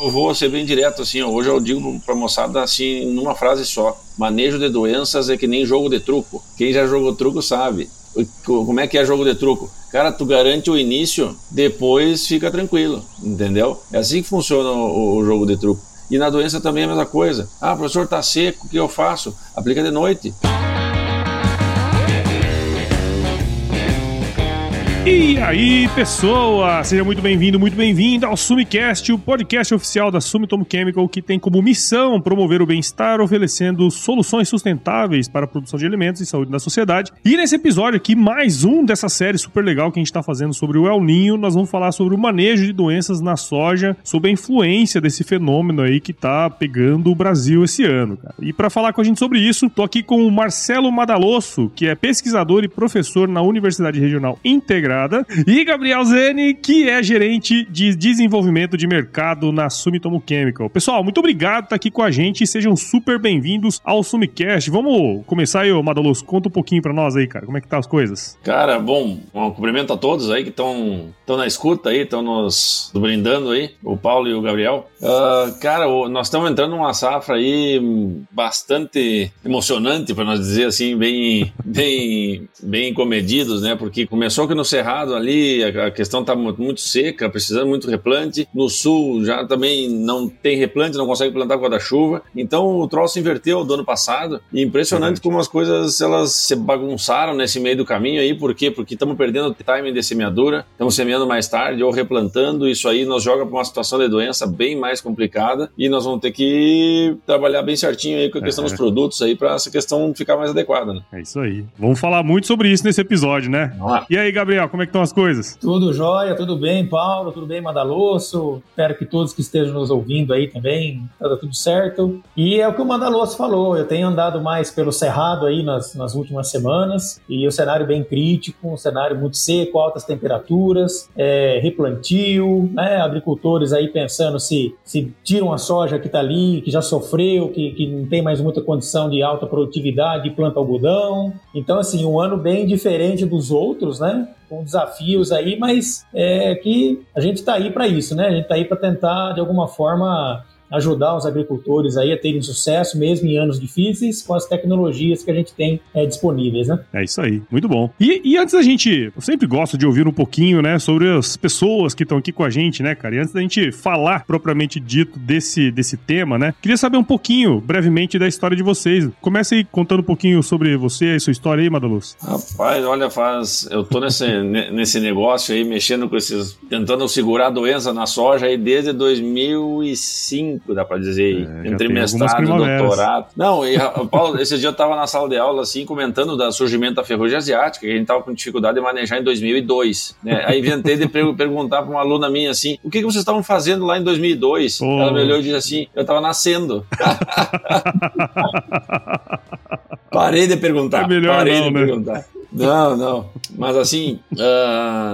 Eu vou ser bem direto assim, hoje eu digo pra moçada assim, numa frase só: manejo de doenças é que nem jogo de truco. Quem já jogou truco sabe. Como é que é jogo de truco? Cara, tu garante o início, depois fica tranquilo, entendeu? É assim que funciona o, o jogo de truco. E na doença também é a mesma coisa. Ah, professor, tá seco, o que eu faço? Aplica de noite. E aí, pessoa! Seja muito bem-vindo, muito bem-vinda ao Sumicast, o podcast oficial da Sumitomo Chemical que tem como missão promover o bem-estar, oferecendo soluções sustentáveis para a produção de alimentos e saúde da sociedade. E nesse episódio aqui, mais um dessa série super legal que a gente está fazendo sobre o El Ninho, nós vamos falar sobre o manejo de doenças na soja, sobre a influência desse fenômeno aí que tá pegando o Brasil esse ano, cara. E para falar com a gente sobre isso, tô aqui com o Marcelo Madalosso, que é pesquisador e professor na Universidade Regional Integrada e Gabriel Zene, que é gerente de desenvolvimento de mercado na Sumitomo Chemical. Pessoal, muito obrigado por estar aqui com a gente sejam super bem-vindos ao Sumicast. Vamos começar aí, Madalos, conta um pouquinho para nós aí, cara, como é que tá as coisas? Cara, bom, um cumprimento a todos aí que estão na escuta aí, estão nos brindando aí, o Paulo e o Gabriel. Uh, cara, nós estamos entrando numa safra aí bastante emocionante, para nós dizer assim, bem, bem, bem comedidos, né? Porque começou que no Cerrado ali, a questão está muito seca, precisando muito replante. No sul já também não tem replante, não consegue plantar com a chuva. Então o troço inverteu do ano passado. E impressionante como as coisas elas se bagunçaram nesse meio do caminho aí. Por quê? Porque estamos perdendo o timing de semeadura, estamos semeando mais tarde ou replantando. Isso aí nos joga para uma situação de doença bem mais complicada e nós vamos ter que trabalhar bem certinho aí com a questão é. dos produtos aí para essa questão ficar mais adequada. Né? É isso aí. Vamos falar muito sobre isso nesse episódio, né? E aí, Gabriel, como é que estão as coisas? Tudo jóia, tudo bem, Paulo, tudo bem, Madaloso. Espero que todos que estejam nos ouvindo aí também, tá tudo certo. E é o que o Madaloso falou, eu tenho andado mais pelo Cerrado aí nas, nas últimas semanas, e o cenário bem crítico, um cenário muito seco, altas temperaturas, é, replantio, né, agricultores aí pensando se, se tiram a soja que está ali, que já sofreu, que, que não tem mais muita condição de alta produtividade, planta algodão. Então, assim, um ano bem diferente dos outros, né? Com desafios aí, mas é que a gente está aí para isso, né? A gente está aí para tentar, de alguma forma, ajudar os agricultores aí a terem sucesso, mesmo em anos difíceis, com as tecnologias que a gente tem é, disponíveis, né? É isso aí, muito bom. E, e, antes da gente, eu sempre gosto de ouvir um pouquinho, né, sobre as pessoas que estão aqui com a gente, né, cara? E antes da gente falar propriamente dito desse, desse tema, né, queria saber um pouquinho, brevemente, da história de vocês. Comece aí contando um pouquinho sobre você e sua história aí, Madaluz. Rapaz, olha, faz. Eu tô nesse, nesse negócio aí, mexendo com esses. tentando segurar a doença na soja aí desde 2005 dá pra dizer, é, entre mestrado e doutorado. Não, e, Paulo, esse dia eu tava na sala de aula, assim, comentando do surgimento da ferrugem asiática, que a gente tava com dificuldade de manejar em 2002, né? Aí inventei de perguntar pra uma aluna minha, assim, o que, que vocês estavam fazendo lá em 2002? Oh. Ela me olhou e disse assim, eu tava nascendo. Parei de perguntar. É melhor parei não, de né? perguntar. Não, não. Mas assim,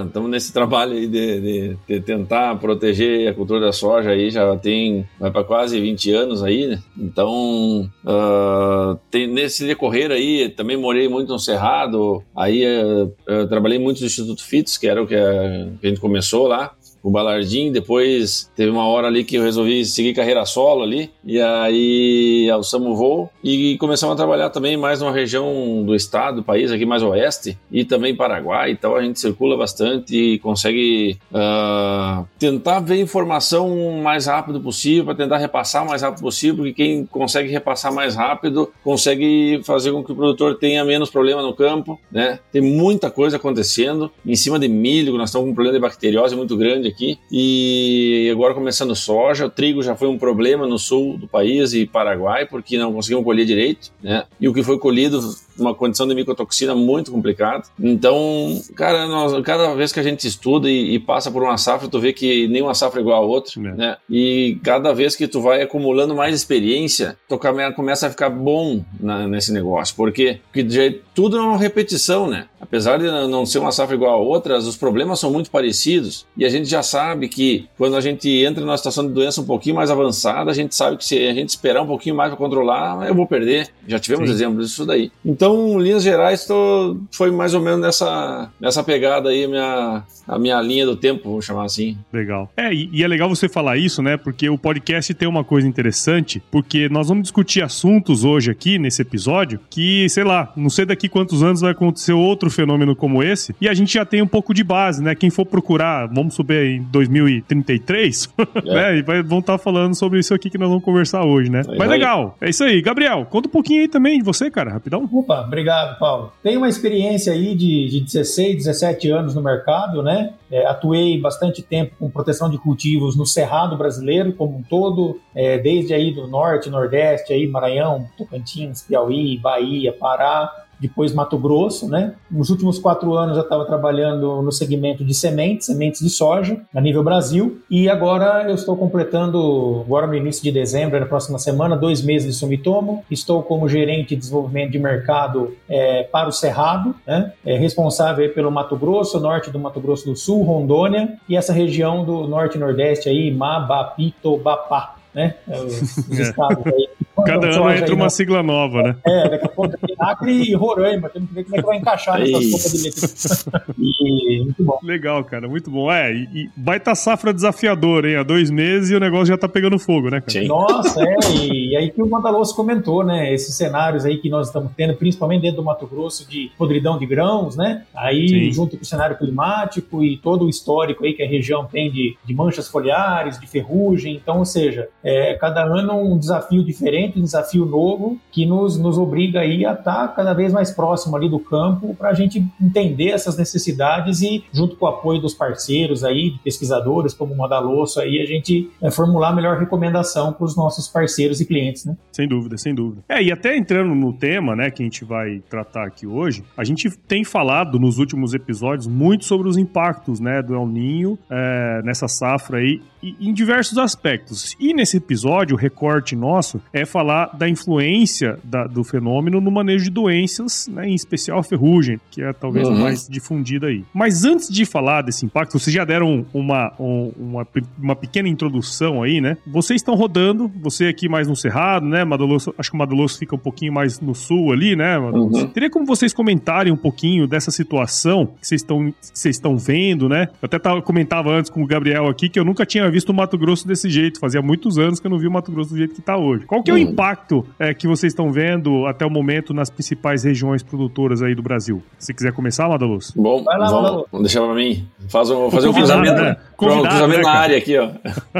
estamos uh, nesse trabalho aí de, de, de, tentar proteger a cultura da soja aí, já tem, vai para quase 20 anos aí, né? Então, uh, tem, nesse decorrer aí, também morei muito no Cerrado, aí uh, trabalhei muito no Instituto FITS, que era o que a gente começou lá, o Balardim, depois teve uma hora ali que eu resolvi seguir carreira solo ali, e aí alçamos o voo e começamos a trabalhar também mais numa região do estado, do país, aqui mais oeste, e também Paraguai, então a gente circula bastante e consegue uh, tentar ver informação o mais rápido possível, para tentar repassar o mais rápido possível, porque quem consegue repassar mais rápido consegue fazer com que o produtor tenha menos problema no campo, né? Tem muita coisa acontecendo, em cima de milho, nós estamos com um problema de bacteriose muito grande aqui. E agora começando soja, o trigo já foi um problema no sul do país e Paraguai, porque não conseguimos colher direito, né? E o que foi colhido uma condição de micotoxina muito complicada. Então, cara, nós, cada vez que a gente estuda e, e, passa por uma safra, tu vê que nenhuma safra é igual a outra, é. né? E cada vez que tu vai acumulando mais experiência, tu começa a ficar bom na, nesse negócio. Por quê? Porque já, tudo é uma repetição, né? Apesar de não ser uma safra igual a outras, os problemas são muito parecidos e a gente já sabe que quando a gente entra numa situação de doença um pouquinho mais avançada, a gente sabe que se a gente esperar um pouquinho mais para controlar, eu vou perder. Já tivemos Sim. exemplos disso daí. Então, Então, linhas gerais, tô, foi mais ou menos nessa, nessa pegada aí, minha, a minha linha do tempo, vamos chamar assim. Legal. É, e, e, é legal você falar isso, né? Porque o podcast tem uma coisa interessante, porque nós vamos discutir assuntos hoje aqui, nesse episódio, que, sei lá, não sei daqui quantos anos vai acontecer outro fenômeno como esse, e a gente já tem um pouco de base, né? Quem for procurar, vamos subir em 2033, é. né? E vai, vão estar tá falando sobre isso aqui que nós vamos conversar hoje, né? Mas legal, é isso aí. Gabriel, conta um pouquinho aí também de você, cara, rapidão. Opa, obrigado, Paulo. Tenho uma experiência aí de, de 16, 17 anos no mercado, né? É, atuei bastante tempo com proteção de cultivos no Cerrado brasileiro como um todo, é, desde aí do norte, nordeste, aí Maranhão, Tocantins, Piauí, Bahia, Pará, depois Mato Grosso, né? Nos últimos quatro anos eu estava trabalhando no segmento de sementes, sementes de soja, a nível Brasil, e agora eu estou completando, agora no início de dezembro, na próxima semana, dois meses de Sumitomo. Estou como gerente de desenvolvimento de mercado é, para o Cerrado, né? É, responsável pelo Mato Grosso, norte do Mato Grosso do Sul, Rondônia, e essa região do norte e nordeste aí, Mabapitobapá né? É, os, os estados aí. Cada ano entra uma sigla nova, né? É, daqui a pouco tem Acre e Roraima, temos que ver como é que vai encaixar nessa sopa de letra. E muito bom. Legal, cara, muito bom. É, e, e baita safra desafiadora, hein? Há dois meses e o negócio já tá pegando fogo, né, cara? Sim. Nossa, é, e, e aí que o Mandaloso comentou, né? Esses cenários aí que nós estamos tendo, principalmente dentro do Mato Grosso, de podridão de grãos, né? Aí, Sim. junto com o cenário climático e todo o histórico aí que a região tem de, de manchas foliares, de ferrugem, então, ou seja, é, cada ano um desafio diferente, um desafio novo, que nos, nos obriga aí a estar cada vez mais próximo ali do campo para a gente entender essas necessidades e, junto com o apoio dos parceiros aí, pesquisadores como o Modalosso, aí a gente é, formular a melhor recomendação para os nossos parceiros e clientes, né? Sem dúvida, sem dúvida. É, e até entrando no tema, né, que a gente vai tratar aqui hoje, a gente tem falado nos últimos episódios muito sobre os impactos, né, do El Ninho é, nessa safra aí, em diversos aspectos. E nesse episódio, o recorte nosso é falar da influência da, do fenômeno no manejo de doenças, né, em especial a ferrugem, que é talvez uhum. a mais difundida aí. Mas antes de falar desse impacto, vocês já deram uma, uma, uma pequena introdução aí, né? Vocês estão rodando, você aqui mais no Cerrado, né? Madaloso, acho que o Madaloso fica um pouquinho mais no sul ali, né? Uhum. Teria como vocês comentarem um pouquinho dessa situação que vocês estão, vocês estão vendo, né? Eu até tava, comentava antes com o Gabriel aqui que eu nunca tinha visto o Mato Grosso desse jeito. Fazia muitos anos que eu não vi o Mato Grosso do jeito que está hoje. Qual que é o hum. impacto é, que vocês estão vendo até o momento nas principais regiões produtoras aí do Brasil? Se quiser começar, Madaluz. Bom, Vai lá, vamos, vamos deixar para mim. Faz um, fazer um cruzamento, né? cruzamento né, na área aqui, ó.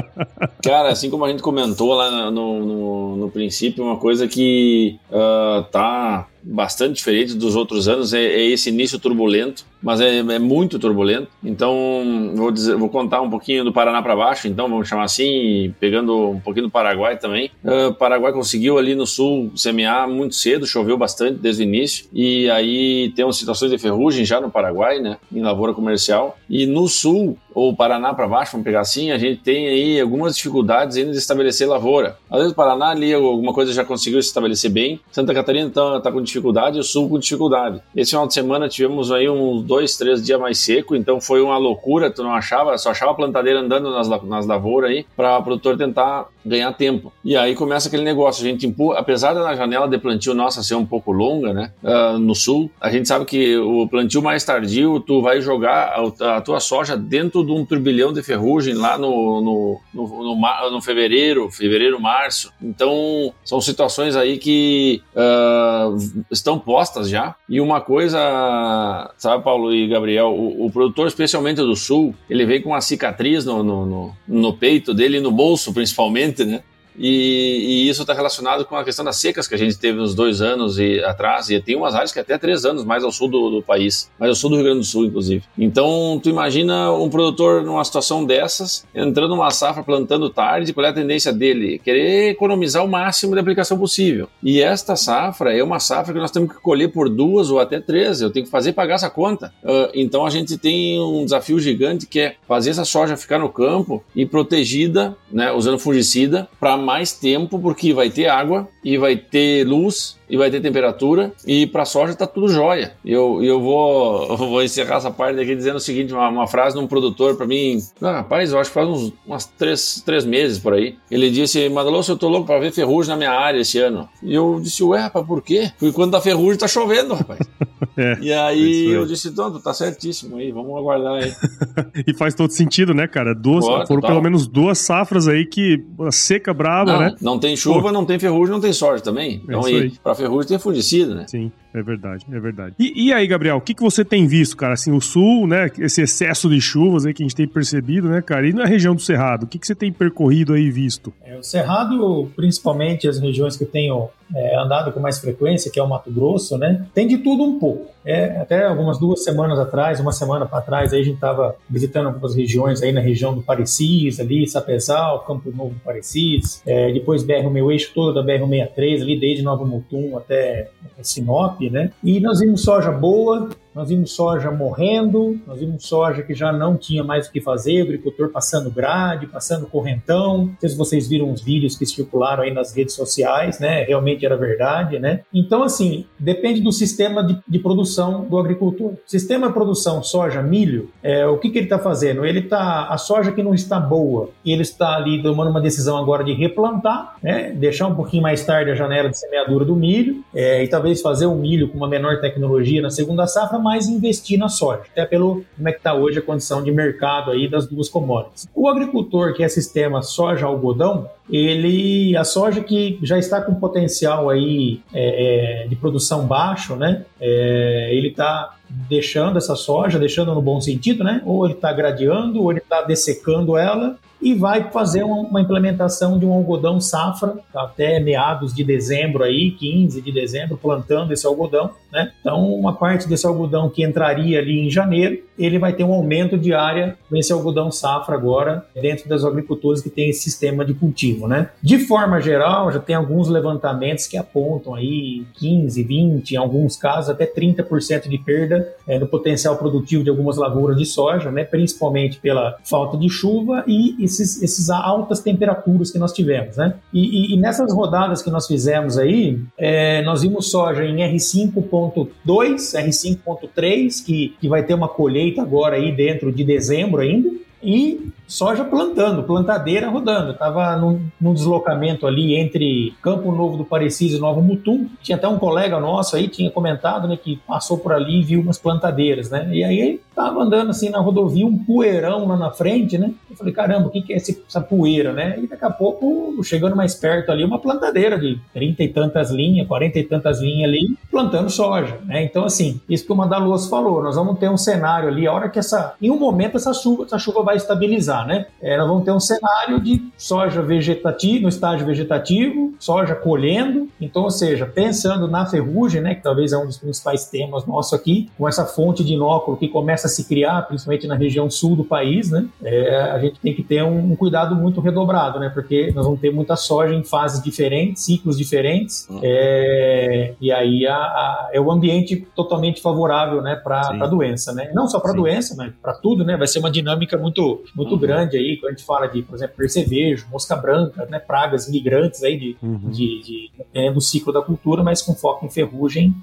cara, assim como a gente comentou lá no, no, no princípio, uma coisa que uh, tá bastante diferente dos outros anos é, é esse início turbulento, mas é, é, muito turbulento. Então, vou, dizer, vou contar um pouquinho do Paraná para baixo, então vamos chamar assim, pegando um pouquinho do Paraguai também. O uh, Paraguai conseguiu ali no sul semear muito cedo, choveu bastante desde o início, e aí temos situações de ferrugem já no Paraguai, né, em lavoura comercial. E no sul, ou Paraná para baixo, vamos pegar assim, a gente tem aí algumas dificuldades ainda de estabelecer lavoura. Às vezes o Paraná ali alguma coisa já conseguiu se estabelecer bem, Santa Catarina está tá com dificuldade o Sul com dificuldade. Esse final de semana tivemos aí uns dois, três dias mais seco, então foi uma loucura, tu não achava, só achava a plantadeira andando nas, nas lavouras aí, para o produtor tentar ganhar tempo. E aí começa aquele negócio, a gente empurra, apesar da janela de plantio nossa ser um pouco longa, né, uh, no Sul, a gente sabe que o plantio mais tardio, tu vai jogar a, a tua soja dentro de um turbilhão de ferrugem lá no, no, no, no, no fevereiro, fevereiro, março. Então, são situações aí que uh, estão postas já. E uma coisa, sabe, Paulo e Gabriel, o, o, produtor, especialmente do Sul, ele vem com uma cicatriz no, no, no, no peito dele, no bolso principalmente, né? E, e, isso está relacionado com a questão das secas que a gente teve nos dois anos e atrás, e tem umas áreas que até três anos mais ao sul do, do, país, mais ao sul do Rio Grande do Sul, inclusive. Então, tu imagina um produtor numa situação dessas, entrando numa safra, plantando tarde, qual é a tendência dele? Querer economizar o máximo de aplicação possível. E esta safra é uma safra que nós temos que colher por duas ou até três, eu tenho que fazer pagar essa conta. Uh, então, a gente tem um desafio gigante que é fazer essa soja ficar no campo e protegida, né, usando fungicida, para mais tempo, porque vai ter água e vai ter luz e vai ter temperatura. E para soja tá tudo jóia. E eu, eu, vou, eu vou encerrar essa parte aqui dizendo o seguinte: uma, uma frase de um produtor para mim. Ah, rapaz, eu acho que faz uns umas três, três meses por aí. Ele disse: Madaloso, eu tô louco para ver ferrugem na minha área esse ano. E eu disse: Ué, rapaz, por quê? Porque quando tá ferrugem tá chovendo, rapaz. é, e aí eu disse: Tonto, tá certíssimo aí, vamos aguardar aí. e faz todo sentido, né, cara? Duas, foram pelo menos duas safras aí que seca braba, não, né? Não tem chuva, Pô. não tem ferrugem, não tem soja também. Então é aí, aí. pra ferrugem tem fungicida, né? Sim. É verdade, é verdade. E, e aí, Gabriel, o que, que você tem visto, cara? Assim, o sul, né? Esse excesso de chuvas aí que a gente tem percebido, né, cara? E na região do Cerrado, o que, que você tem percorrido aí visto? É, o Cerrado, principalmente as regiões que tenho é, andado com mais frequência, que é o Mato Grosso, né? Tem de tudo um pouco. É, até algumas duas semanas atrás, uma semana para trás, aí a gente estava visitando algumas regiões aí na região do Parecis, ali, Sapezal, Campo Novo Parecis, é, depois BR, meu eixo todo da BR-63, ali desde Nova Mutum até Sinop, né? E nós vimos soja boa, nós vimos soja morrendo, nós vimos soja que já não tinha mais o que fazer, o agricultor passando grade, passando correntão. Não sei se vocês viram os vídeos que circularam aí nas redes sociais, né? Realmente era verdade, né? Então, assim, depende do sistema de, de produção do agricultor. Sistema de produção soja, milho, é, o que, que ele está fazendo? Ele está, a soja que não está boa, ele está ali tomando uma decisão agora de replantar, né? Deixar um pouquinho mais tarde a janela de semeadura do milho é, e talvez fazer o milho com uma menor tecnologia na segunda safra, mais investir na soja, até pelo como é que está hoje a condição de mercado aí das duas commodities. O agricultor que é sistema soja-algodão, ele a soja que já está com potencial aí é, é, de produção baixo, né? É, ele está deixando essa soja, deixando no bom sentido, né? Ou ele está gradeando, ou ele está dessecando ela e vai fazer uma, implementação de um algodão safra até meados de dezembro aí, 15 de dezembro, plantando esse algodão, né? Então, uma parte desse algodão que entraria ali em janeiro, ele vai ter um aumento de área nesse algodão safra agora dentro das agricultores que tem esse sistema de cultivo, né? De forma geral, já tem alguns levantamentos que apontam aí 15, 20, em alguns casos até 30% de perda é, no potencial produtivo de algumas lavouras de soja, né? Principalmente pela falta de chuva e esses, esses altas temperaturas que nós tivemos, né? E, e, e nessas rodadas que nós fizemos aí, é, nós vimos soja em R5.2, R5.3, que, que vai ter uma colheita agora aí dentro de dezembro ainda, e soja plantando, plantadeira rodando. Estava num, num, deslocamento ali entre Campo Novo do Parecis e Novo Mutum. Tinha até um colega nosso aí, tinha comentado, né, que passou por ali e viu umas plantadeiras, né? E aí estava andando assim na rodovia, um poeirão lá na frente, né? Eu falei, caramba, o que, que é esse, essa poeira, né? E daqui a pouco, chegando mais perto ali, uma plantadeira de trinta e tantas linhas, quarenta e tantas linhas ali, plantando soja, né? Então, assim, isso que o Mandaluz falou, nós vamos ter um cenário ali, a hora que essa, em um momento essa chuva, essa chuva vai estabilizar, né? É, nós vamos ter um cenário de soja vegetativa, no estágio vegetativo, soja colhendo, então, ou seja, pensando na ferrugem, né? Que talvez é um dos principais temas nosso aqui, com essa fonte de inóculo que começa a se criar, principalmente na região sul do país, né? É, a gente tem que ter um, um, cuidado muito redobrado, né? Porque nós vamos ter muita soja em fases diferentes, ciclos diferentes, uhum. é, e aí a, a, é o ambiente totalmente favorável, né, para a doença, né? Não só para a doença, mas para tudo, né? Vai ser uma dinâmica muito, muito uhum. Grande aí, quando a gente fala de, por exemplo, percevejo, mosca branca, né? Pragas migrantes aí de, uhum. de, de é, do ciclo da cultura, mas com foco em ferrugem.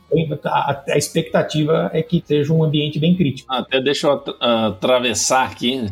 A, a expectativa é que seja um ambiente bem crítico. Até deixa eu atravessar aqui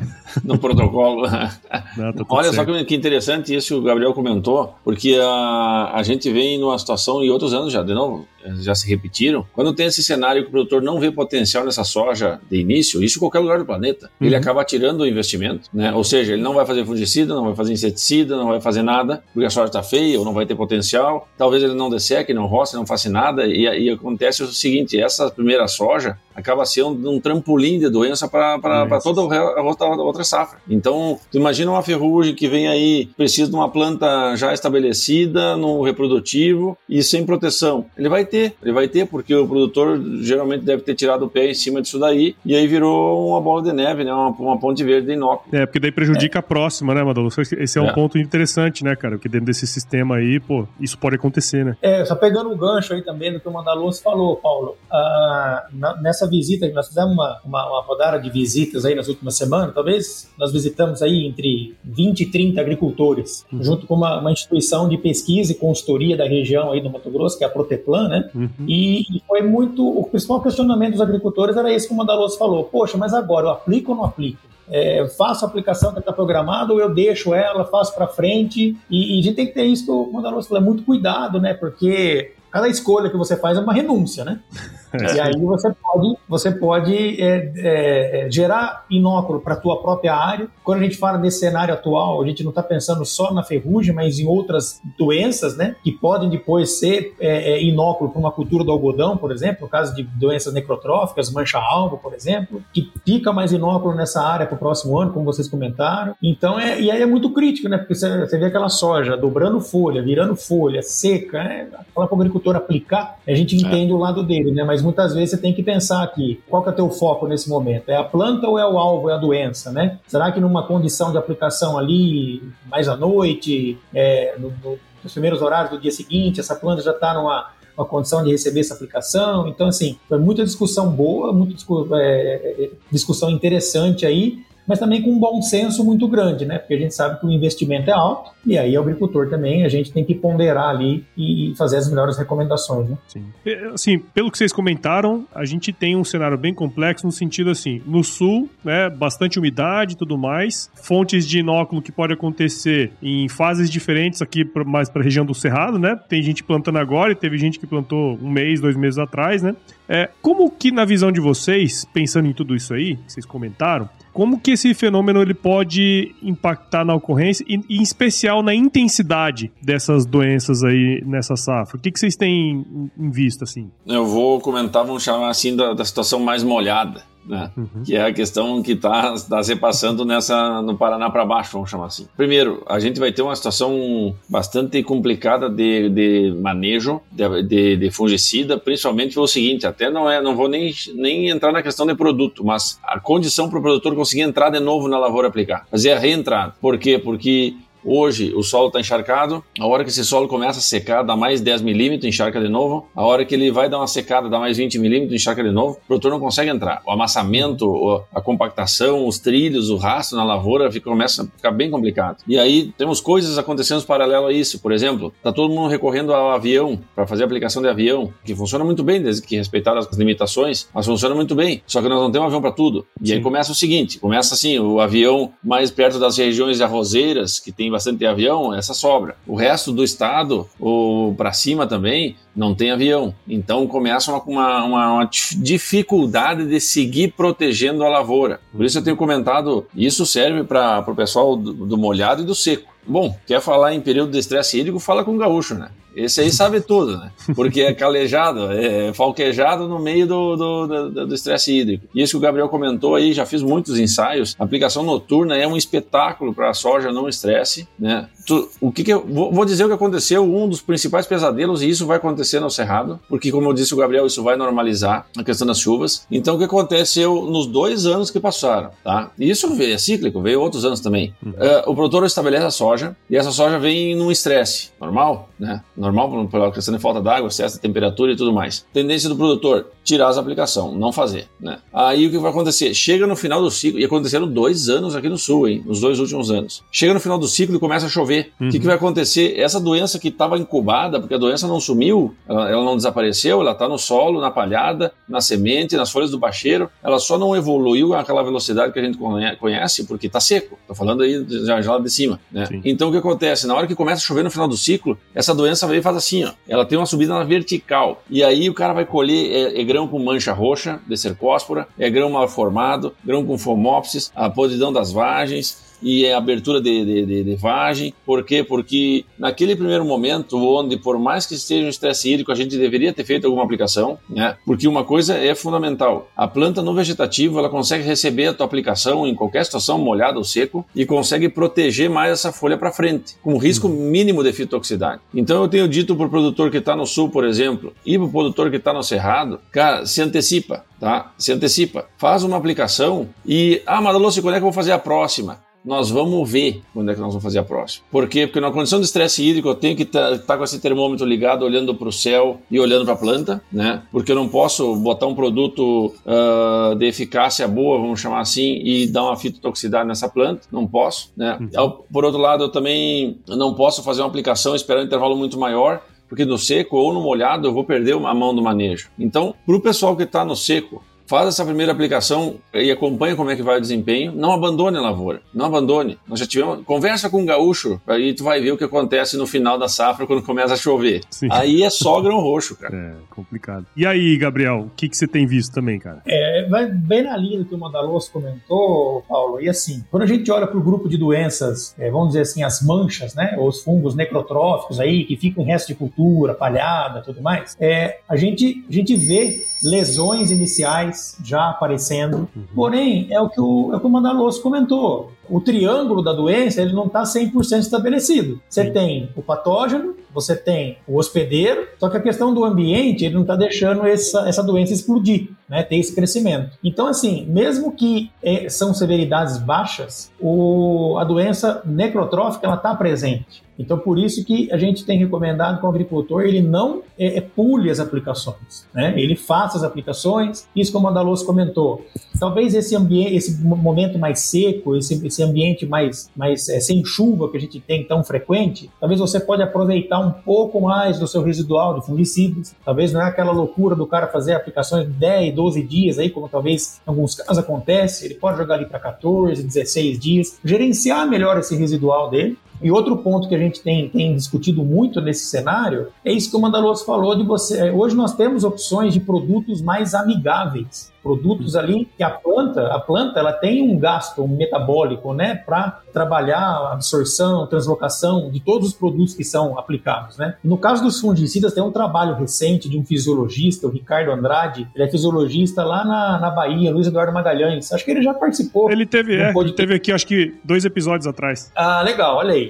no protocolo. Não, tá Olha certo. só que, que interessante isso que o Gabriel comentou, porque a, a gente vem numa situação, e outros anos já, de novo, já se repetiram, quando tem esse cenário que o produtor não vê potencial nessa soja de início, isso em qualquer lugar do planeta, uhum. ele acaba tirando o investimento, né? Ou seja, ele não vai fazer fungicida, não vai fazer inseticida, não vai fazer nada, porque a soja está feia ou não vai ter potencial, talvez ele não desseque, não roce, não faça nada, e, e acontece o seguinte, essa primeira soja acaba sendo um trampolim de doença para toda a outra, a outra safra. Então, tu imagina uma ferrugem que vem aí, precisa de uma planta já estabelecida, no reprodutivo e sem proteção. Ele vai ter, ele vai ter, porque o produtor geralmente deve ter tirado o pé em cima disso daí, e aí virou uma bola de neve, né? Uma, uma ponte verde inócula. É, porque daí prejudica é. a próxima, né, Madalo? Esse é um é. ponto interessante, né, cara? Porque dentro desse sistema aí, pô, isso pode acontecer, né? É, só pegando o gancho aí também do que o Mandaluz falou, Paulo. Ah, na, nessa visita, nós fizemos uma, uma, uma rodada de visitas aí nas últimas semanas, talvez nós visitamos aí entre 20, 30 agricultores, uhum. junto com uma, uma, instituição de pesquisa e consultoria da região aí do Mato Grosso, que é a Proteplan, né? Uhum. E, e, foi muito. O principal questionamento dos agricultores era esse que o Mandaloso falou: poxa, mas agora eu aplico ou não aplico? É, faço a aplicação que está programada ou eu deixo ela, faço para frente. E, e, a gente tem que ter isso, como o Mandaloso falou, é muito cuidado, né? Porque cada escolha que você faz é uma renúncia, né? É. E aí você pode, você pode é, é, é gerar inóculo para a tua própria área. Quando a gente fala desse cenário atual, a gente não está pensando só na ferrugem, mas em outras doenças, né? Que podem depois ser é, é, inóculo para uma cultura do algodão, por exemplo, no caso de doenças necrotróficas, mancha-alvo, por exemplo, que fica mais inóculo nessa área para o próximo ano, como vocês comentaram. Então, é, e aí é muito crítico, né? Porque você, você vê aquela soja dobrando folha, virando folha, seca, né? Falar para o agricultor aplicar, a gente entende o lado dele, né? Mas muitas vezes você tem que pensar aqui, qual que é o teu foco nesse momento? É a planta ou é o alvo, é a doença, né? Será que numa condição de aplicação ali, mais à noite, é, no, no, nos primeiros horários do dia seguinte, essa planta já está numa uma condição de receber essa aplicação. Então, assim, foi muita discussão boa, muita é, é, discussão interessante aí, mas também com um bom senso muito grande, né? Porque a gente sabe que o investimento é alto e aí agricultor também a gente tem que ponderar ali e fazer as melhores recomendações, né? Sim. Assim, pelo que vocês comentaram, a gente tem um cenário bem complexo no sentido assim, no sul, né, bastante umidade e tudo mais, fontes de inóculo que pode acontecer em fases diferentes aqui mais para a região do Cerrado, né? Tem gente plantando agora e teve gente que plantou um mês, dois meses atrás, né? É, como que na visão de vocês, pensando em tudo isso aí, que vocês comentaram, como que esse fenômeno ele pode impactar na ocorrência e, em especial na intensidade dessas doenças aí nessa safra? O que, que vocês têm em vista assim? Eu vou comentar, vamos chamar assim da, da situação mais molhada né? Uhum. Que é a questão que está tá se passando nessa no Paraná para baixo, vamos chamar assim. Primeiro, a gente vai ter uma situação bastante complicada de, de manejo de, de, de fungicida, principalmente pelo seguinte, até não é, não vou nem, nem entrar na questão de produto, mas a condição para o produtor conseguir entrar de novo na lavoura aplicar, fazer a reentrada. Por quê? Porque Hoje o solo está encharcado, a hora que esse solo começa a secar, dá mais 10 milímetros, encharca de novo. A hora que ele vai dar uma secada, dá mais 20 milímetros, encharca de novo. O produtor não consegue entrar. O amassamento, a compactação, os trilhos, o rastro na lavoura fica, começa a ficar bem complicado. E aí temos coisas acontecendo paralelo a isso. Por exemplo, está todo mundo recorrendo ao avião para fazer a aplicação de avião, que funciona muito bem, desde que respeitar as limitações, mas funciona muito bem. Só que nós não temos avião para tudo. E Sim. aí começa o seguinte: começa assim, o avião mais perto das regiões de arrozeiras, que tem bastante avião, essa sobra. O resto do estado, ou para cima também, não tem avião. Então começa uma, uma, uma, dificuldade de seguir protegendo a lavoura. Por isso eu tenho comentado, isso serve para o pessoal do, do molhado e do seco. Bom, quer falar em período de estresse hídrico, fala com o gaúcho, né? Esse aí sabe tudo, né? Porque é calejado, é falquejado no meio do estresse hídrico. E isso que o Gabriel comentou aí, já fiz muitos ensaios. A aplicação noturna é um espetáculo para a soja não estresse, né? Tu, o que, que eu vou, vou, dizer o que aconteceu, um dos principais pesadelos, e isso vai acontecer no Cerrado, porque, como eu disse o Gabriel, isso vai normalizar a questão das chuvas. Então, o que aconteceu nos dois anos que passaram, tá? E isso é cíclico, veio outros anos também. Uh, o produtor estabelece a soja e essa soja vem num estresse normal, né? normal pela questão de falta d'água, excesso de temperatura e tudo mais. Tendência do produtor, tirar as aplicações, não fazer. Né? Aí o que vai acontecer? Chega no final do ciclo, e aconteceram dois anos aqui no sul, hein? Nos dois últimos anos. Chega no final do ciclo e começa a chover. O uhum. que, que vai acontecer? Essa doença que estava incubada, porque a doença não sumiu, ela, ela não desapareceu, ela está no solo, na palhada, na semente, nas folhas do bacheiro, ela só não evoluiu àquela velocidade que a gente conhece, porque está seco. Estou falando aí já, já lá de cima. Né? Então o que acontece? Na hora que começa a chover no final do ciclo, essa doença veio e faz assim, ó. Ela tem uma subida na vertical. E aí o cara vai colher é, é grão com mancha roxa, de cercóspora, é grão mal formado, grão com fomopsis, a podridão das vagens, e é abertura de, de, de, de, vagem. Por quê? Porque naquele primeiro momento, onde por mais que esteja um estresse hídrico, a gente deveria ter feito alguma aplicação, né? Porque uma coisa é fundamental: a planta no vegetativo ela consegue receber a tua aplicação em qualquer situação, molhada ou seco, e consegue proteger mais essa folha para frente, com risco uhum. mínimo de fitotoxicidade. Então eu tenho dito para o produtor que está no sul, por exemplo, e para o produtor que está no cerrado, cara, se antecipa, tá? Se antecipa, faz uma aplicação e ah, Madaloso, quando é que eu vou fazer a próxima? Nós vamos ver quando é que nós vamos fazer a próxima. Por quê? Porque na condição de estresse hídrico eu tenho que estar tá, tá com esse termômetro ligado, olhando para o céu e olhando para a planta, né? Porque eu não posso botar um produto uh, de eficácia boa, vamos chamar assim, e dar uma fitotoxicidade nessa planta. Não posso, né? Uhum. Por outro lado, eu também não posso fazer uma aplicação esperando um intervalo muito maior, porque no seco ou no molhado eu vou perder a mão do manejo. Então, para o pessoal que está no seco, Faz essa primeira aplicação e acompanha como é que vai o desempenho. Não abandone a lavoura. Não abandone. Nós já tivemos. Conversa com um gaúcho, aí tu vai ver o que acontece no final da safra quando começa a chover. Sim. Aí é só grão roxo, cara. É, complicado. E aí, Gabriel, o que, que você tem visto também, cara? É, vai bem na linha do que o Mandaloso comentou, Paulo. E assim, quando a gente olha para o grupo de doenças, é, vamos dizer assim, as manchas, né? Os fungos necrotróficos aí, que ficam em resto de cultura, palhada tudo mais, é, a, gente, a gente vê lesões iniciais já aparecendo. Uhum. Porém, é o que o, é o, que o Mandaloso comentou o triângulo da doença ele não está 100% estabelecido. Você Sim. tem o patógeno, você tem o hospedeiro, só que a questão do ambiente ele não está deixando essa, essa doença explodir, né, ter esse crescimento. Então, assim, mesmo que é, são severidades baixas, o, a doença necrotrófica ela está presente. Então, por isso que a gente tem recomendado que o agricultor ele não é, pule as aplicações, né? ele faça as aplicações. Isso como o Andaloso comentou. Talvez esse ambiente, esse momento mais seco, esse, esse ambiente mais, mais é, sem chuva que a gente tem tão frequente, talvez você pode aproveitar um pouco mais do seu residual de fungicidas. Talvez não é aquela loucura do cara fazer aplicações de 10, 12 dias aí, como talvez em alguns casos acontece. Ele pode jogar ali para 14, 16 dias, gerenciar melhor esse residual dele e outro ponto que a gente tem, tem discutido muito nesse cenário é isso que o Mandaloso falou de você. Hoje nós temos opções de produtos mais amigáveis produtos ali que a planta, a planta ela tem um gasto metabólico, né, para trabalhar a absorção, translocação de todos os produtos que são aplicados, né? No caso dos fungicidas tem um trabalho recente de um fisiologista, o Ricardo Andrade, ele é fisiologista lá na, na Bahia, Luiz Eduardo Magalhães. Acho que ele já participou. Ele teve, é, ele teve aqui acho que dois episódios atrás. Ah, legal, olha aí.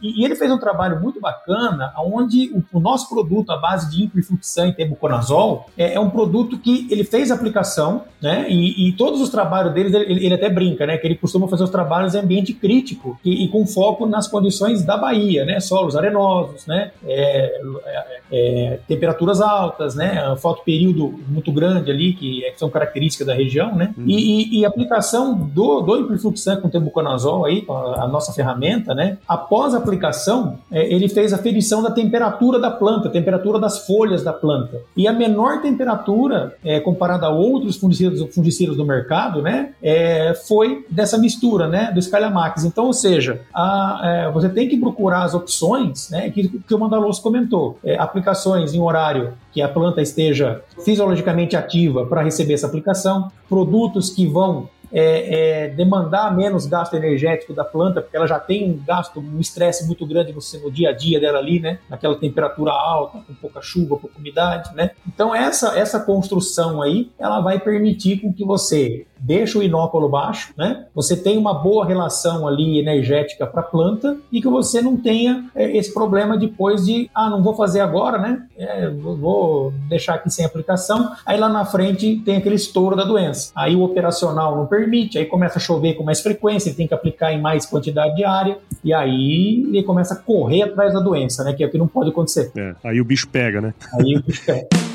E, e ele fez um trabalho muito bacana, onde o, o nosso produto, a base de imprifluxan e tebuconazol, é, é um produto que ele fez aplicação né? E, e, todos os trabalhos deles, ele, ele, até brinca, né? Que ele costuma fazer os trabalhos em ambiente crítico e, e com foco nas condições da Bahia, né? Solos arenosos, né? É, é, é temperaturas altas, né? Falta período muito grande ali, que, é, que são características da região, né? Uhum. E, e, aplicação do, do Imperfluxan com tebuconazol aí, a, a, nossa ferramenta, né? Após a aplicação, é, ele fez a ferição da temperatura da planta, temperatura das folhas da planta. E a menor temperatura, é, comparada a outros fungicidas fungicidas, do mercado, né, é, foi dessa mistura, né, do Scalamax. Então, ou seja, a, é, você tem que procurar as opções, né, que, que o Mandaloso comentou, é, aplicações em horário que a planta esteja fisiologicamente ativa para receber essa aplicação, produtos que vão é, é, demandar menos gasto energético da planta, porque ela já tem um gasto, um estresse muito grande no, no, dia a dia dela ali, né? Naquela temperatura alta, com pouca chuva, pouca umidade, né? Então essa, essa construção aí, ela vai permitir com que você deixa o inóculo baixo, né? Você tem uma boa relação ali energética para a planta e que você não tenha é, esse problema depois de, ah, não vou fazer agora, né? É, vou deixar aqui sem aplicação. Aí lá na frente tem aquele estouro da doença. Aí o operacional não permite, aí começa a chover com mais frequência, ele tem que aplicar em mais quantidade de área e aí ele começa a correr atrás da doença, né? Que é o que não pode acontecer. É, aí o bicho pega, né? Aí o bicho pega.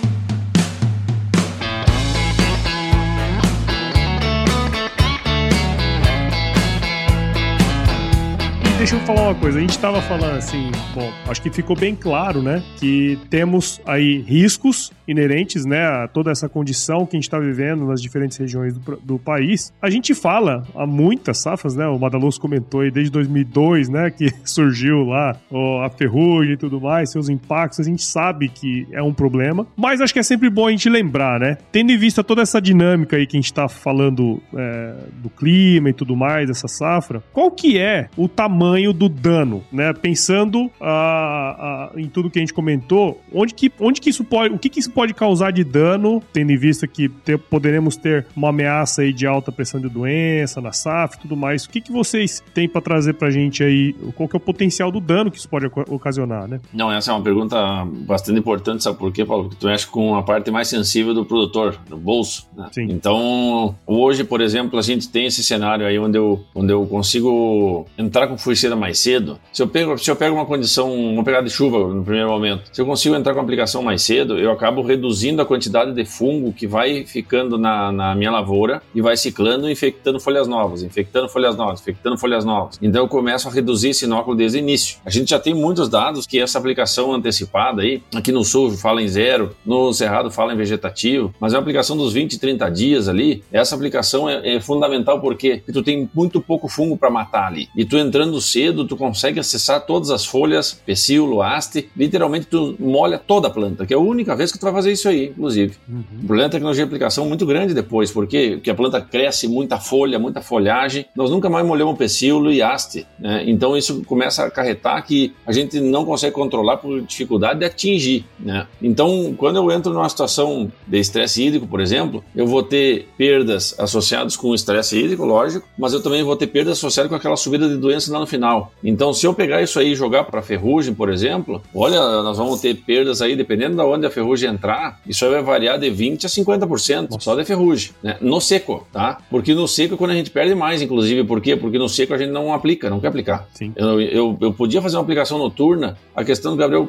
deixa eu falar uma coisa. A gente estava falando assim, bom, acho que ficou bem claro, né, que temos aí riscos inerentes, né, a toda essa condição que a gente está vivendo nas diferentes regiões do, do, país. A gente fala há muitas safras, né, o Madaloso comentou aí desde 2002, né, que surgiu lá ó, a ferrugem e tudo mais, seus impactos, a gente sabe que é um problema, mas acho que é sempre bom a gente lembrar, né, tendo em vista toda essa dinâmica aí que a gente está falando é, do clima e tudo mais, dessa safra, qual que é o tamanho do dano, né? Pensando uh, uh, em tudo que a gente comentou, onde que, onde que isso pode, o que, que isso pode causar de dano, tendo em vista que ter, poderemos ter uma ameaça aí de alta pressão de doença na SAF e tudo mais. O que, que vocês têm para trazer pra gente aí? Qual que é o potencial do dano que isso pode ocasionar, né? Não, essa é uma pergunta bastante importante, sabe por quê, Paulo? Porque tu mexe com a parte mais sensível do produtor, do bolso. Né? Sim. Então, hoje, por exemplo, a gente tem esse cenário aí onde eu, onde eu consigo entrar com furceira mais cedo. Se eu pego, se eu pego uma condição, uma pegada de chuva no primeiro momento, se eu consigo entrar com a aplicação mais cedo, eu acabo reduzindo a quantidade de fungo que vai ficando na, na minha lavoura e vai ciclando, infectando folhas novas, infectando folhas novas, infectando folhas novas. Então eu começo a reduzir esse inóculo desde o início. A gente já tem muitos dados que essa aplicação antecipada aí, aqui no sul fala em zero, no cerrado fala em vegetativo, mas é uma aplicação dos 20, 30 dias ali. Essa aplicação é, é fundamental porque tu tem muito pouco fungo para matar ali. E tu entrando cedo, tu consegue acessar todas as folhas, pecíolo, haste, literalmente tu molha toda a planta, que é a única vez que tu vai fazer isso aí, inclusive. Uhum. O problema é tecnologia de aplicação muito grande depois, porque, porque a planta cresce, muita folha, muita folhagem, nós nunca mais molhamos pecíolo e haste, né? Então isso começa a acarretar que a gente não consegue controlar por dificuldade de atingir, né? Então, quando eu entro numa situação de estresse hídrico, por exemplo, eu vou ter perdas associadas com o estresse hídrico, lógico, mas eu também vou ter perdas associadas com aquela subida de doença lá no final. Então, se eu pegar isso aí e jogar para ferrugem, por exemplo, olha, nós vamos ter perdas aí, dependendo de onde a ferrugem entrar, isso aí vai variar de 20 a 50% Nossa. só de ferrugem, né? No seco, tá? Porque no seco é quando a gente perde mais, inclusive, por quê? Porque no seco a gente não aplica, não quer aplicar. Sim. Eu, eu, eu podia fazer uma aplicação noturna, a questão do Gabriel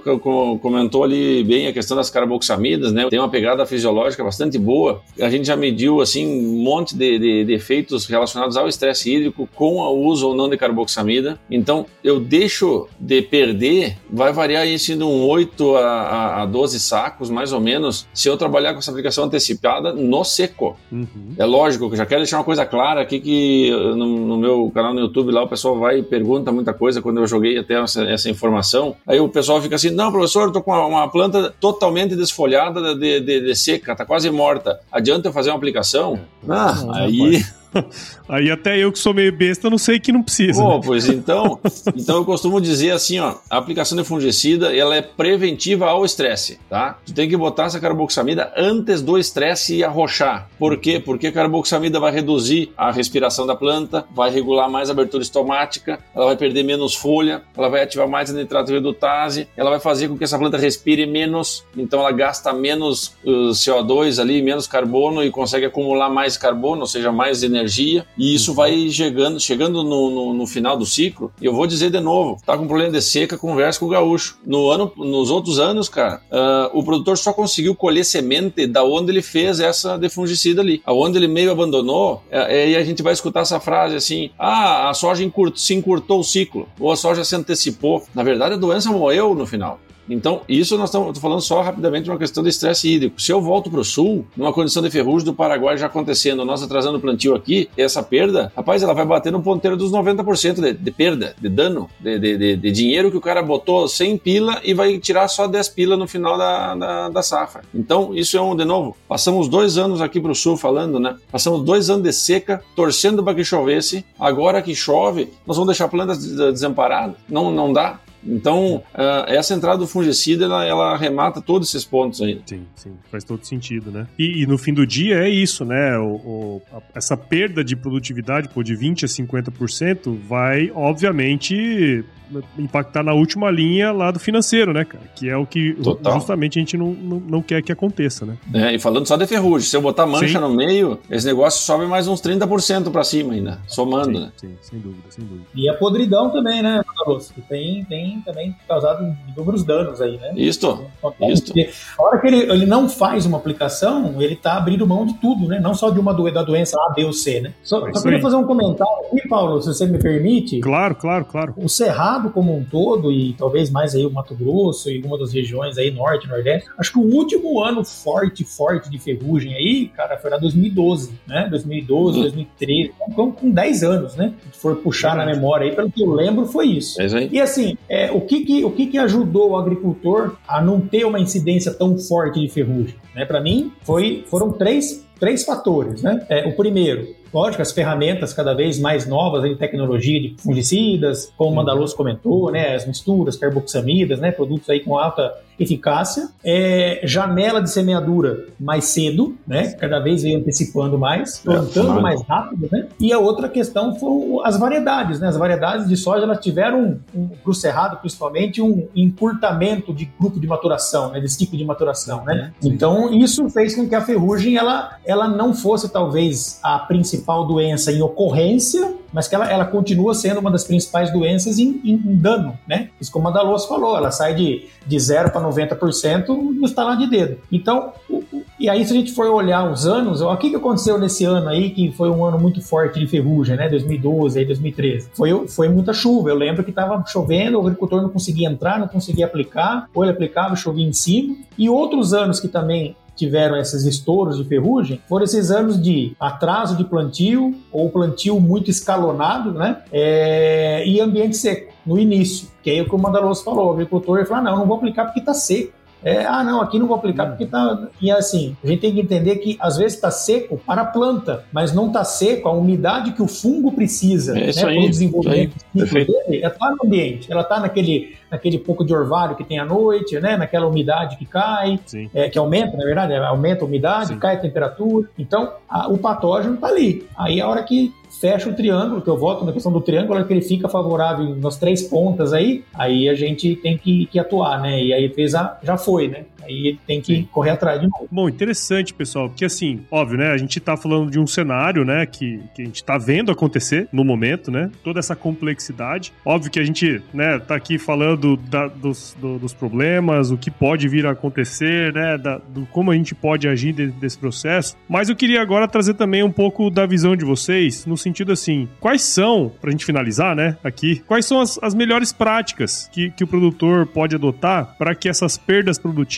comentou ali bem a questão das carboxamidas, né? Tem uma pegada fisiológica bastante boa. A gente já mediu assim um monte de, de, de efeitos relacionados ao estresse hídrico com o uso ou não de carboxamida. Então, eu deixo de perder, vai variar isso de um 8 a, a 12 sacos, mais ou menos, se eu trabalhar com essa aplicação antecipada no seco. Uhum. É lógico que eu já quero deixar uma coisa clara aqui que no, no, meu canal no YouTube lá o pessoal vai e pergunta muita coisa quando eu joguei até essa, essa informação. Aí o pessoal fica assim, não, professor, eu tô com uma, uma planta totalmente desfolhada de, de, de, seca, tá quase morta. Adianta eu fazer uma aplicação? Ah, aí... Aí até eu que sou meio besta não sei que não precisa. Pô, né? pois então, então eu costumo dizer assim, ó, a aplicação de fungicida, ela é preventiva ao estresse, tá? Tu tem que botar essa carboxamida antes do estresse arrochar. Por quê? Porque a carboxamida vai reduzir a respiração da planta, vai regular mais a abertura estomática, ela vai perder menos folha, ela vai ativar mais a nitrato redutase, ela vai fazer com que essa planta respire menos, então ela gasta menos uh, CO2 ali, menos carbono e consegue acumular mais carbono, ou seja, mais energia e isso vai chegando, chegando no, no, no, final do ciclo. E eu vou dizer de novo: tá com problema de seca, conversa com o gaúcho. No ano, nos outros anos, cara, uh, o produtor só conseguiu colher semente da onde ele fez essa defungicida ali. Aonde ele meio abandonou, é, é, a gente vai escutar essa frase assim: ah, a soja encurt, se encurtou o ciclo, ou a soja se antecipou. Na verdade, a doença morreu no final. Então, isso nós estamos falando só rapidamente de uma questão de estresse hídrico. Se eu volto para o sul, numa condição de ferrugem do Paraguai já acontecendo, nós atrasando o plantio aqui, essa perda, rapaz, ela vai bater no ponteiro dos 90% de, de perda, de dano, de, de, de, dinheiro que o cara botou 100 pila e vai tirar só 10 pila no final da, da, da safra. Então, isso é um, de novo, passamos dois anos aqui para o sul falando, né? Passamos dois anos de seca, torcendo para que chovesse. Agora que chove, nós vamos deixar a planta desamparada. Não, não dá. Então, uh, essa entrada do fungicida, ela, ela remata todos esses pontos aí. Sim, sim, faz todo sentido, né? E, e no fim do dia é isso, né? O, o, a, essa perda de produtividade, pô, de 20% a 50%, vai, obviamente, impactar na última linha lá do financeiro, né, cara? Que é o que Total. justamente a gente não, não, não, quer que aconteça, né? É, e falando só de ferrugem, se eu botar mancha sim. no meio, esse negócio sobe mais uns 30% para cima ainda, somando, sim, né? Sim, sem dúvida, sem dúvida. E a podridão também, né, Carlos? Que tem, tem também causado inúmeros danos aí, né? Isto, isto. A hora que ele, ele não faz uma aplicação, ele tá abrindo mão de tudo, né? Não só de uma do, da doença A, B ou C, né? Só, é só queria fazer um comentário aqui, Paulo, se você me permite. Claro, claro, claro. O Cerrado estado como um todo, e talvez mais aí o Mato Grosso e alguma das regiões aí, norte, nordeste, acho que o último ano forte, forte de ferrugem aí, cara, foi lá 2012, né? 2012, 2013, então com 10 anos, né? Se for puxar na memória aí, pelo que eu lembro, foi isso. É. E assim, é, o, que, que, o que, que ajudou o agricultor a não ter uma incidência tão forte de ferrugem? Né? Para mim, foi, foram três, três fatores. Né? É, o primeiro, Lógico, as ferramentas cada vez mais novas em tecnologia de fungicidas, como o Mandaloso comentou, né, as misturas, carboxamidas, né, produtos aí com alta eficácia. É, janela de semeadura mais cedo, né, cada vez vem antecipando mais, plantando é, mais rápido, né. E a outra questão foram as variedades, né, as variedades de soja elas tiveram, um, para o cerrado principalmente, um encurtamento de grupo de maturação, né, de ciclo de maturação, né. Então isso fez com que a ferrugem ela, ela não fosse talvez a principal doença em ocorrência, mas que ela, ela continua sendo uma das principais doenças em, em, em dano, né? Isso como a Dalose falou, ela sai de, de 0 para 90% no estalar de dedo. Então, e aí se a gente for olhar os anos, o que, que aconteceu nesse ano aí, que foi um ano muito forte de ferrugem, né? 2012, aí 2013? Foi, foi muita chuva. Eu lembro que estava chovendo, o agricultor não conseguia entrar, não conseguia aplicar, ou ele aplicava e chovia em cima. E outros anos que também tiveram esses estouros de ferrugem foram esses anos de atraso de plantio ou plantio muito escalonado, né? É, e ambiente seco no início. Que aí é o que o Mandaloso falou, o agricultor ele falou: ah, não, não vou aplicar porque está seco. É, ah, não, aqui não vou aplicar porque tá. E assim, a gente tem que entender que às vezes está seco para a planta, mas não está seco a umidade que o fungo precisa é né, para o desenvolvimento dele. Ela está no ambiente, ela está naquele, naquele pouco de orvalho que tem à noite, né, naquela umidade que cai, é, que aumenta, na verdade, aumenta a umidade, Sim. cai a temperatura. Então, a, o patógeno está ali. Aí a hora que fecha o triângulo, que eu volto na questão do triângulo, é que ele fica favorável nas três pontas aí, aí a gente tem que, que atuar, né? E aí a, já foi, né? Aí ele tem que Sim. correr atrás de novo. Bom, interessante, pessoal, porque assim, óbvio, né? A gente tá falando de um cenário, né, que, que a gente tá vendo acontecer no momento, né? Toda essa complexidade. Óbvio que a gente, né, tá aqui falando da, dos, do, dos problemas, o que pode vir a acontecer, né? Da, do como a gente pode agir de, desse processo. Mas eu queria agora trazer também um pouco da visão de vocês, no sentido assim, quais são, pra gente finalizar, né, aqui, quais são as, as melhores práticas que, que o produtor pode adotar para que essas perdas produtivas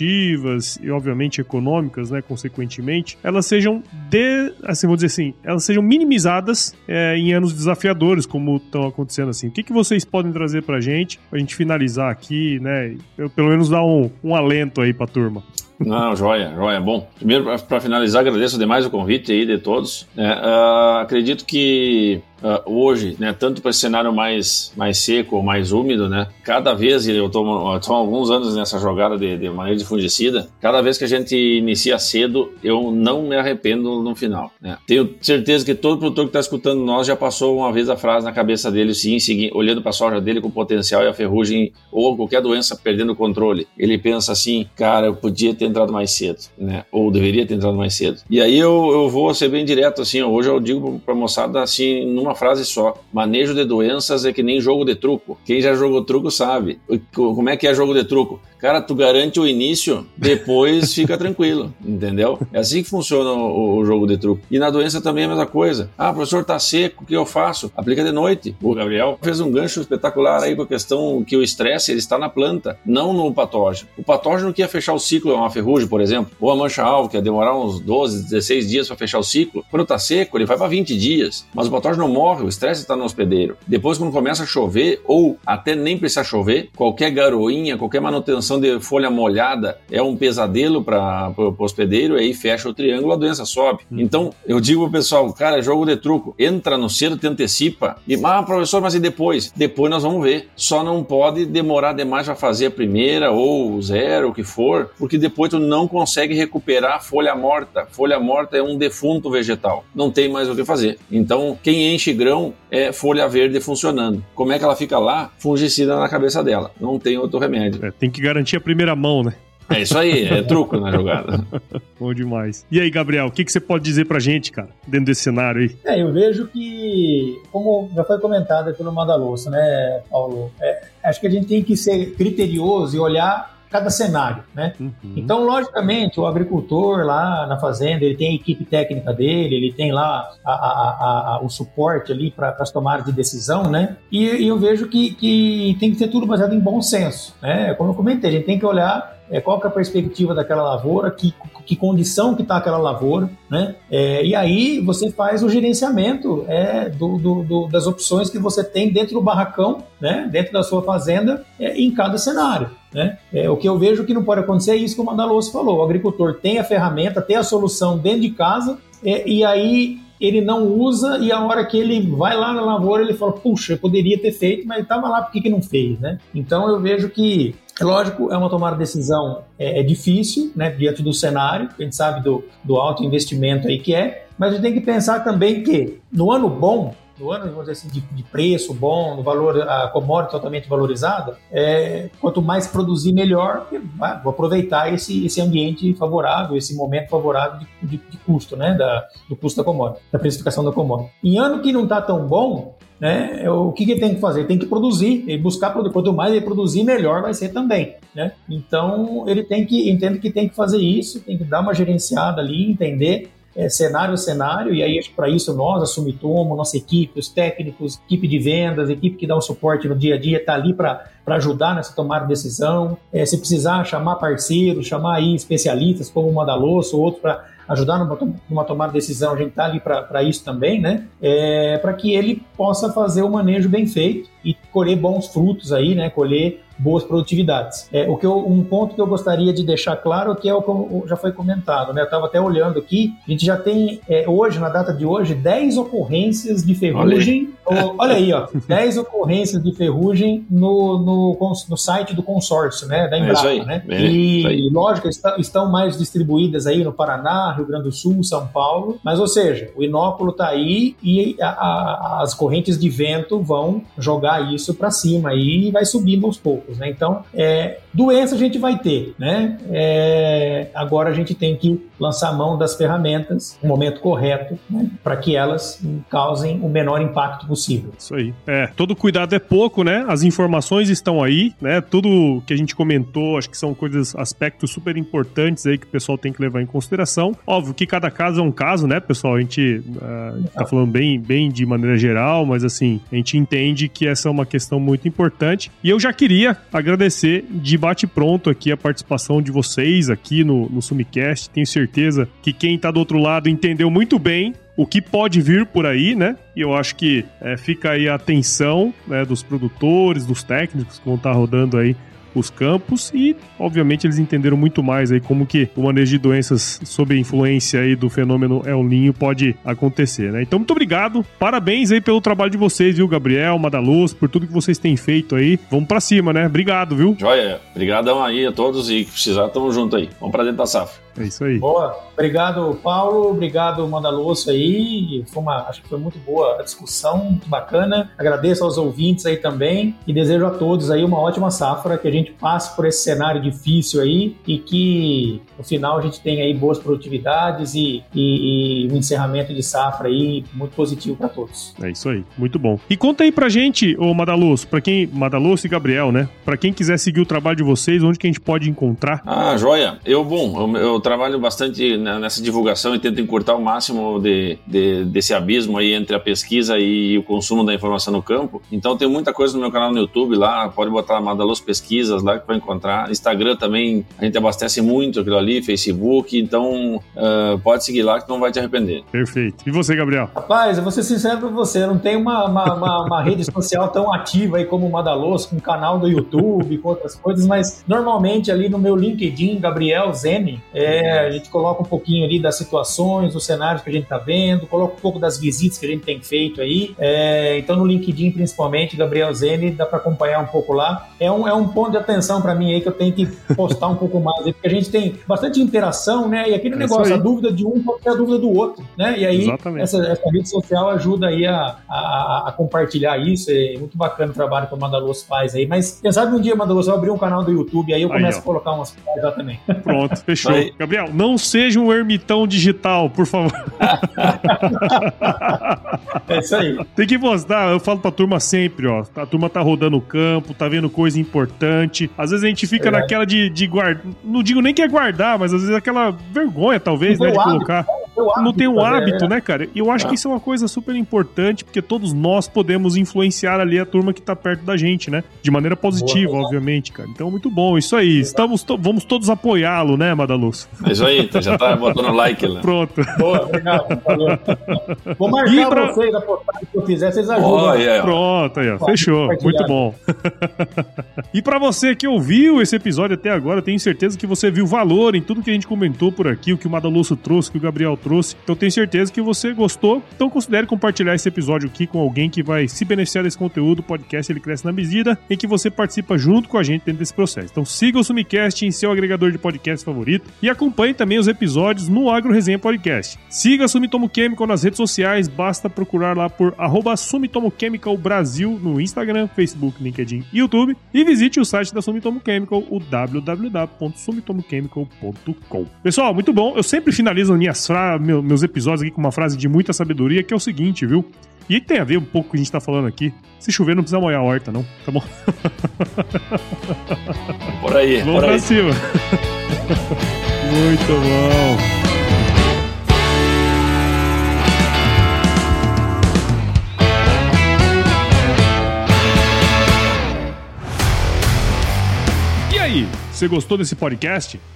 e obviamente econômicas, né, consequentemente, elas sejam de, assim, vou dizer assim, elas sejam minimizadas é, em anos desafiadores, como estão acontecendo assim. O que, que vocês podem trazer pra gente, pra gente finalizar aqui, né, eu, pelo menos dar um, um alento aí pra turma? Não, joia, joia. Bom, primeiro, para finalizar, agradeço demais o convite aí de todos. É, uh, acredito que uh, hoje, né, tanto para esse cenário mais, mais seco ou mais úmido, né, cada vez, eu estou há alguns anos nessa jogada de, de manejo de fungicida, cada vez que a gente inicia cedo, eu não me arrependo no final. Né. Tenho certeza que todo produtor que está escutando nós já passou uma vez a frase na cabeça dele, sim, seguindo, olhando para a soja dele com potencial e a ferrugem ou qualquer doença perdendo o controle. Ele pensa assim, cara, eu podia ter entrado mais cedo, né, ou deveria ter entrado mais cedo. E aí eu, eu vou ser bem direto, assim, hoje eu digo para a moçada assim, numa frase só. Manejo de doenças é que nem jogo de truco. Quem já jogou truco sabe. Como é que é jogo de truco? Cara, tu garante o início, depois fica tranquilo, entendeu? É assim que funciona o, o, jogo de truco. E na doença também é a mesma coisa. Ah, professor, tá seco, o que eu faço? Aplica de noite. O Gabriel fez um gancho espetacular aí com a questão que o estresse ele está na planta, não no patógeno. O patógeno que ia fechar o ciclo é uma ferrugem, por exemplo, ou a mancha-alvo, que ia demorar uns 12, 16 dias para fechar o ciclo. Quando tá seco, ele vai para 20 dias. Mas o patógeno morre, o estresse está no hospedeiro. Depois, quando começa a chover, ou até nem precisa chover, qualquer garoinha, qualquer manutenção de folha molhada é um pesadelo para o hospedeiro, aí fecha o triângulo, a doença sobe. Hum. Então, eu digo pro pessoal, cara, jogo de truco, entra no cedo, te antecipa, e, ah, professor, mas e depois? Depois nós vamos ver. Só não pode demorar demais para fazer a primeira ou zero, o que for, porque depois tu não consegue recuperar a folha morta. Folha morta é um defunto vegetal, não tem mais o que fazer. Então, quem enche grão é folha verde funcionando. Como é que ela fica lá? Fungicida na cabeça dela. Não tem outro remédio. É, tem que garantir a primeira mão, né? É isso aí, é truco na jogada. Bom demais. E aí, Gabriel, o que, que você pode dizer pra gente, cara, dentro desse cenário aí? É, eu vejo que, como já foi comentado pelo Madaloso, né, Paulo? É, acho que a gente tem que ser criterioso e olhar cada cenário, né? Uhum. Então, logicamente, o agricultor lá na fazenda, ele tem a equipe técnica dele, ele tem lá a, a, a, o suporte ali para as tomadas de decisão, né? E, e eu vejo que, que, tem que ter tudo baseado em bom senso, né? Como eu comentei, a gente tem que olhar é, qual que é a perspectiva daquela lavoura, que, que condição que está aquela lavoura, né? É, e aí você faz o gerenciamento é, do, do, do, das opções que você tem dentro do barracão, né? dentro da sua fazenda, é, em cada cenário. Né? É, o que eu vejo que não pode acontecer é isso que o Mandaloso falou. O agricultor tem a ferramenta, tem a solução dentro de casa, é, e aí ele não usa e a hora que ele vai lá na lavoura ele fala, puxa, eu poderia ter feito, mas estava lá, por que, que não fez, né? Então eu vejo que, é lógico, é uma tomada de decisão é, é, difícil, né, diante do cenário, a gente sabe do, do alto investimento aí que é, mas a gente tem que pensar também que no ano bom, no ano vamos dizer assim, de, de, preço bom, no valor, a commodity totalmente valorizada, é, quanto mais produzir, melhor, ah, vou aproveitar esse, esse ambiente favorável, esse momento favorável de, de, de custo, né, da, do custo da commodity, da precificação da commodity. Em ano que não está tão bom, né, é, o que, que tem que fazer? Tem que produzir, e buscar produzir. Quanto mais ele produzir, melhor vai ser também. Né? Então, ele tem que, entende que tem que fazer isso, tem que dar uma gerenciada ali, entender é, cenário a cenário, e aí para isso nós, a Sumitomo, nossa equipe, os técnicos, equipe de vendas, equipe que dá o suporte no dia a dia, está ali para ajudar nessa tomada de decisão. É, se precisar chamar parceiros, chamar aí especialistas como o Madaloso, outro para ajudar numa, numa, tomada de decisão, a gente está ali para isso também, né? É, para que ele possa fazer o manejo bem feito e colher bons frutos aí, né? Colher boas produtividades. É, o que eu, um ponto que eu gostaria de deixar claro é que é o que já foi comentado, né? Eu estava até olhando aqui, a gente já tem é, hoje, na data de hoje, 10 ocorrências de ferrugem. Olha aí, olha aí ó, 10 ocorrências de ferrugem no, no, no site do consórcio, né? Da Embrapa, é né? É, e, lógico, está, estão mais distribuídas aí no Paraná, Rio Grande do Sul, São Paulo, mas ou seja, o inóculo está aí e a, a, as correntes de vento vão jogar isso para cima e vai subindo aos poucos né? Então, é, doença a gente vai ter, né? É, agora a gente tem que lançar mão das ferramentas no momento correto, né? Para que elas causem o menor impacto possível. Isso aí. É, todo cuidado é pouco, né? As informações estão aí, né? Tudo que a gente comentou, acho que são coisas, aspectos super importantes aí que o pessoal tem que levar em consideração. Óbvio que cada caso é um caso, né, pessoal? A gente uh, tá falando bem, bem de maneira geral, mas assim, a gente entende que essa é uma questão muito importante. E eu já queria agradecer de bate-pronto aqui a participação de vocês aqui no, no Sumicast. Tenho certeza que quem está do outro lado entendeu muito bem o que pode vir por aí, né? E eu acho que é, fica aí a atenção né, dos produtores, dos técnicos que vão estar tá rodando aí os campos e, obviamente, eles entenderam muito mais aí como que o manejo de doenças sob influência aí do fenômeno El Ninho pode acontecer, né? Então, muito obrigado, parabéns aí pelo trabalho de vocês, viu, Gabriel, Madaluz, por tudo que vocês têm feito aí. Vamos para cima, né? Obrigado, viu? Joia, obrigadão aí a todos e precisar, tamo junto aí. Vamos para dentro da safra. É isso aí. Boa. Obrigado, Paulo. Obrigado, Mandaloso aí. Foi uma, acho que foi muito boa a discussão, muito bacana. Agradeço aos ouvintes aí também e desejo a todos aí uma ótima safra, que a gente passe por esse cenário difícil aí e que no final a gente tenha aí boas produtividades e, e, e um encerramento de safra aí muito positivo para todos. É isso aí. Muito bom. E conta aí pra gente, ô Madaloso, para quem Madaloso e Gabriel, né? Para quem quiser seguir o trabalho de vocês, onde que a gente pode encontrar? Ah, joia. Eu, bom, eu, eu trabalho bastante nessa divulgação e tento encurtar o máximo de, de, desse abismo aí entre a pesquisa e o consumo da informação no campo. Então tem muita coisa no meu canal no YouTube lá, pode botar Madalos Pesquisas lá que vai encontrar. Instagram também a gente abastece muito aquilo ali, Facebook, então uh, pode seguir lá que não vai te arrepender. Perfeito. E você, Gabriel? Rapaz, eu vou ser sincero com você, eu não tenho uma, uma, uma, uma rede social tão ativa aí como o Madalos, com canal do YouTube, com outras coisas, mas normalmente ali no meu LinkedIn, Gabriel Zene, é, é, a gente coloca um pouquinho ali das situações, dos cenários que a gente está vendo, coloca um pouco das visitas que a gente tem feito aí. É, então, no LinkedIn, principalmente, Gabriel Zene, dá para acompanhar um pouco lá. É um, é um ponto de atenção para mim aí que eu tenho que postar um pouco mais, aí, porque a gente tem bastante interação, né? E aquele é negócio, a dúvida de um pode ser a dúvida do outro, né? E aí, essa, essa, rede social ajuda aí a, a, a, compartilhar isso. É muito bacana o trabalho que o Mandaluz faz aí. Mas, quem sabe um dia, Mandaluz, eu abrir um canal do YouTube, aí eu começo aí, a colocar umas coisas lá também. Pronto, fechou. Gabriel, não seja um ermitão digital, por favor. é isso aí. Tem que postar, eu falo pra turma sempre, ó. A turma tá rodando o campo, tá vendo coisa importante. Às vezes a gente fica é. naquela de, de guardar. Não digo nem que é guardar, mas às vezes é aquela vergonha, talvez, né? De colocar. Não tem um hábito, é. né, cara? E eu acho é. que isso é uma coisa super importante, porque todos nós podemos influenciar ali a turma que tá perto da gente, né? De maneira positiva, Boa, obviamente, cara. Então, muito bom. Isso aí. Estamos to vamos todos apoiá-lo, né, Madaluz? É isso aí, tá, já tá botando like lá. Pronto. Boa, obrigado. Vou marcar pra... vocês a postagem que eu fizer, vocês ajudam. Oh, yeah. Pronto, aí, ó. Fechou. Muito bom. e para você que ouviu esse episódio até agora, tenho certeza que você viu valor em tudo que a gente comentou por aqui, o que o Madaloso trouxe, que o Gabriel trouxe. Então tenho certeza que você gostou. Então considere compartilhar esse episódio aqui com alguém que vai se beneficiar desse conteúdo. O podcast ele cresce na medida em que você participa junto com a gente dentro desse processo. Então siga o Sumicast em seu agregador de podcast favorito e acompanhe também os episódios no Agro Resenha Podcast. Siga a Sumitomo Chemical nas redes sociais, basta procurar lá por arroba Sumitomo Chemical Brasil no Instagram, Facebook, LinkedIn e YouTube e visite o site da Sumitomo Chemical, o www.sumitomochemical.com. Pessoal, muito bom. Eu sempre finalizo minhas meus episódios aqui com uma frase de muita sabedoria, que é o seguinte, viu? E tem a ver um pouco com o que a gente tá falando aqui. Se chover, não precisa molhar a horta, não. Tá bom? Por aí, Vamos por pra aí. cima. Muito bom. E aí, você gostou desse podcast?